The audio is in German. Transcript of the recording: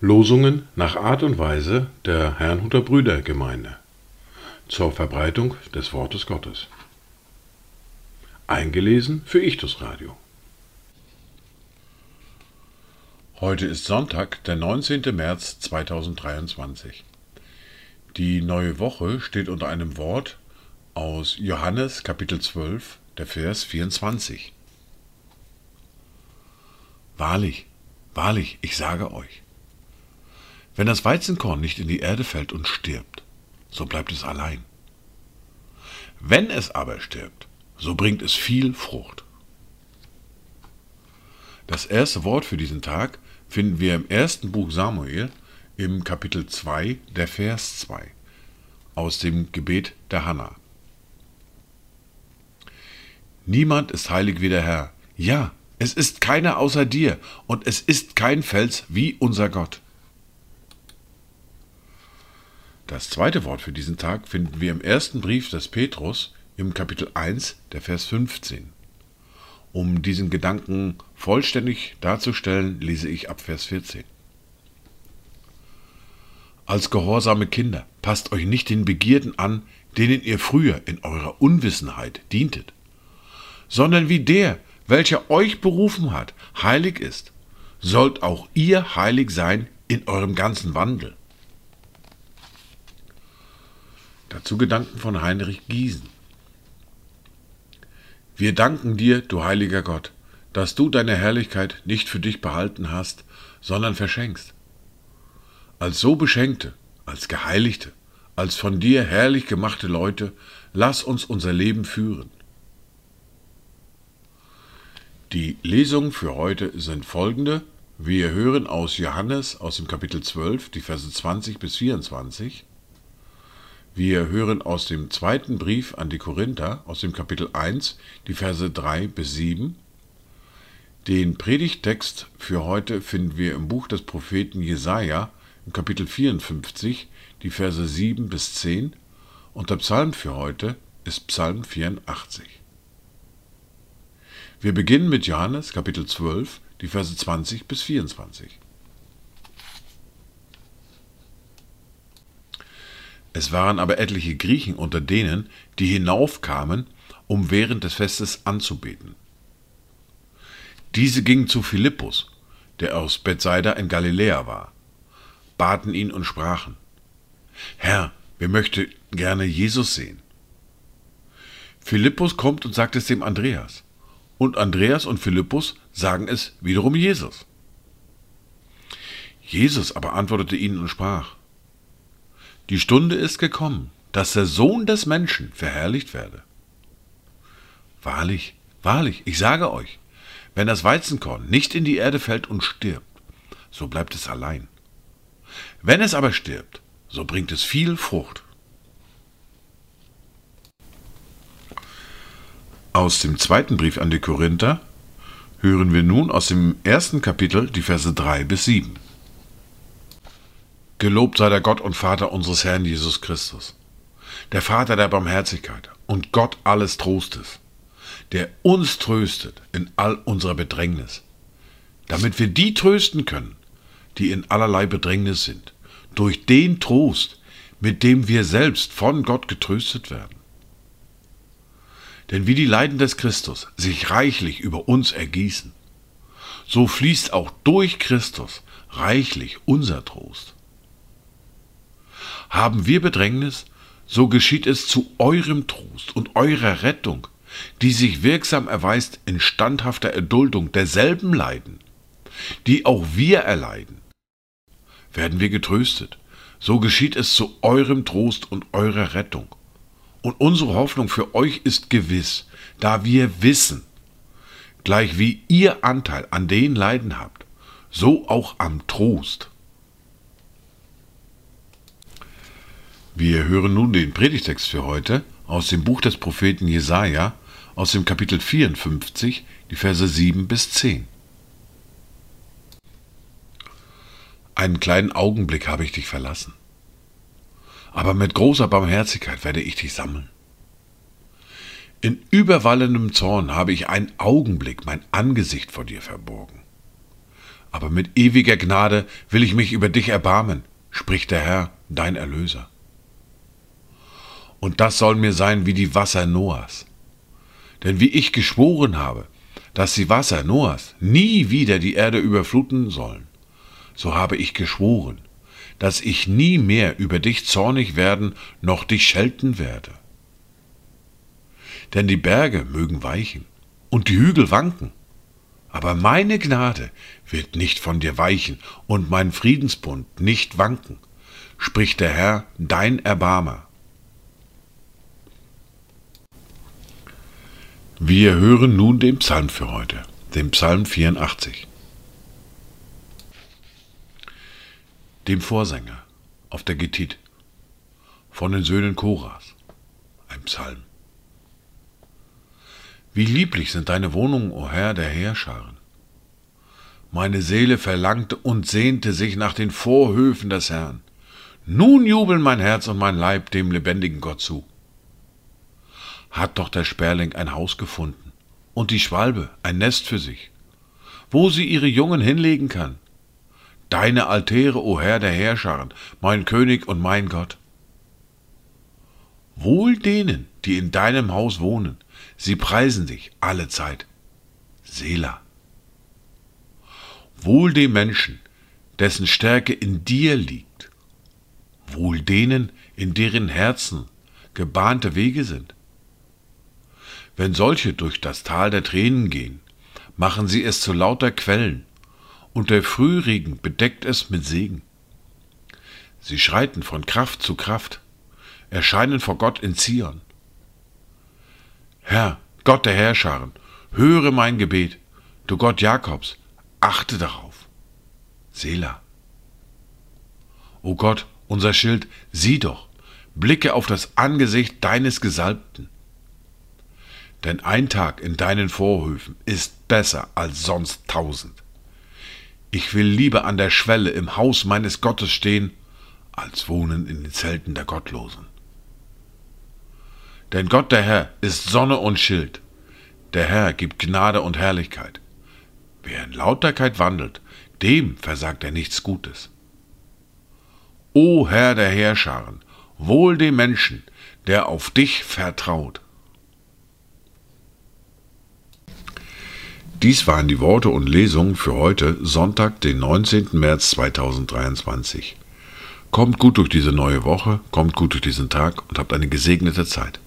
Losungen nach Art und Weise der Herrnhuter Brüdergemeinde zur Verbreitung des Wortes Gottes. Eingelesen für Ichtus Radio. Heute ist Sonntag, der 19. März 2023. Die neue Woche steht unter einem Wort aus Johannes Kapitel 12, der Vers 24. Wahrlich, wahrlich, ich sage euch, wenn das Weizenkorn nicht in die Erde fällt und stirbt, so bleibt es allein. Wenn es aber stirbt, so bringt es viel Frucht. Das erste Wort für diesen Tag finden wir im ersten Buch Samuel im Kapitel 2, der Vers 2, aus dem Gebet der Hanna. Niemand ist heilig wie der Herr. Ja, es ist keiner außer dir, und es ist kein Fels wie unser Gott. Das zweite Wort für diesen Tag finden wir im ersten Brief des Petrus im Kapitel 1, der Vers 15. Um diesen Gedanken vollständig darzustellen, lese ich ab Vers 14. Als gehorsame Kinder passt euch nicht den Begierden an, denen ihr früher in eurer Unwissenheit dientet, sondern wie der, welcher euch berufen hat, heilig ist, sollt auch ihr heilig sein in eurem ganzen Wandel. Dazu Gedanken von Heinrich Giesen. Wir danken dir, du heiliger Gott, dass du deine Herrlichkeit nicht für dich behalten hast, sondern verschenkst. Als so beschenkte, als geheiligte, als von dir herrlich gemachte Leute, lass uns unser Leben führen. Die Lesungen für heute sind folgende. Wir hören aus Johannes aus dem Kapitel 12, die Verse 20 bis 24. Wir hören aus dem zweiten Brief an die Korinther, aus dem Kapitel 1, die Verse 3 bis 7. Den Predigttext für heute finden wir im Buch des Propheten Jesaja, im Kapitel 54, die Verse 7 bis 10. Und der Psalm für heute ist Psalm 84. Wir beginnen mit Johannes Kapitel 12, die Verse 20 bis 24. Es waren aber etliche Griechen unter denen, die hinaufkamen, um während des Festes anzubeten. Diese gingen zu Philippus, der aus Bethsaida in Galiläa war, baten ihn und sprachen, Herr, wir möchten gerne Jesus sehen. Philippus kommt und sagt es dem Andreas und Andreas und Philippus sagen es wiederum Jesus. Jesus aber antwortete ihnen und sprach, Die Stunde ist gekommen, dass der Sohn des Menschen verherrlicht werde. Wahrlich, wahrlich, ich sage euch, wenn das Weizenkorn nicht in die Erde fällt und stirbt, so bleibt es allein. Wenn es aber stirbt, so bringt es viel Frucht. Aus dem zweiten Brief an die Korinther hören wir nun aus dem ersten Kapitel die Verse 3 bis 7. Gelobt sei der Gott und Vater unseres Herrn Jesus Christus, der Vater der Barmherzigkeit und Gott alles Trostes, der uns tröstet in all unserer Bedrängnis, damit wir die trösten können, die in allerlei Bedrängnis sind, durch den Trost, mit dem wir selbst von Gott getröstet werden. Denn wie die Leiden des Christus sich reichlich über uns ergießen, so fließt auch durch Christus reichlich unser Trost. Haben wir Bedrängnis, so geschieht es zu eurem Trost und eurer Rettung, die sich wirksam erweist in standhafter Erduldung derselben Leiden, die auch wir erleiden. Werden wir getröstet, so geschieht es zu eurem Trost und eurer Rettung und unsere Hoffnung für euch ist gewiss, da wir wissen, gleich wie ihr Anteil an den Leiden habt, so auch am Trost. Wir hören nun den Predigtext für heute aus dem Buch des Propheten Jesaja, aus dem Kapitel 54, die Verse 7 bis 10. Einen kleinen Augenblick habe ich dich verlassen aber mit großer Barmherzigkeit werde ich dich sammeln. In überwallendem Zorn habe ich einen Augenblick mein Angesicht vor dir verborgen. Aber mit ewiger Gnade will ich mich über dich erbarmen, spricht der Herr, dein Erlöser. Und das soll mir sein wie die Wasser Noahs. Denn wie ich geschworen habe, dass die Wasser Noahs nie wieder die Erde überfluten sollen, so habe ich geschworen, dass ich nie mehr über dich zornig werden noch dich schelten werde. Denn die Berge mögen weichen und die Hügel wanken, aber meine Gnade wird nicht von dir weichen und mein Friedensbund nicht wanken, spricht der Herr, dein Erbarmer. Wir hören nun den Psalm für heute, den Psalm 84. Dem Vorsänger auf der Gittit von den Söhnen Koras, ein Psalm. Wie lieblich sind deine Wohnungen, o Herr der Heerscharen. Meine Seele verlangte und sehnte sich nach den Vorhöfen des Herrn. Nun jubeln mein Herz und mein Leib dem lebendigen Gott zu hat doch der Sperling ein Haus gefunden und die Schwalbe ein Nest für sich, wo sie ihre Jungen hinlegen kann. Deine Altäre, o Herr der Herrscharen, mein König und mein Gott. Wohl denen, die in deinem Haus wohnen, sie preisen dich alle Zeit. Sela. Wohl dem Menschen, dessen Stärke in dir liegt. Wohl denen, in deren Herzen gebahnte Wege sind. Wenn solche durch das Tal der Tränen gehen, machen sie es zu lauter Quellen, und der Frühregen bedeckt es mit Segen. Sie schreiten von Kraft zu Kraft, erscheinen vor Gott in Zion. Herr, Gott der Herrscharen, höre mein Gebet, du Gott Jakobs, achte darauf. Sela. O Gott, unser Schild, sieh doch, blicke auf das Angesicht deines Gesalbten denn ein Tag in deinen Vorhöfen ist besser als sonst tausend. Ich will lieber an der Schwelle im Haus meines Gottes stehen, als wohnen in den Zelten der Gottlosen. Denn Gott der Herr ist Sonne und Schild, der Herr gibt Gnade und Herrlichkeit. Wer in Lauterkeit wandelt, dem versagt er nichts Gutes. O Herr der Heerscharen, wohl dem Menschen, der auf dich vertraut. Dies waren die Worte und Lesungen für heute, Sonntag, den 19. März 2023. Kommt gut durch diese neue Woche, kommt gut durch diesen Tag und habt eine gesegnete Zeit.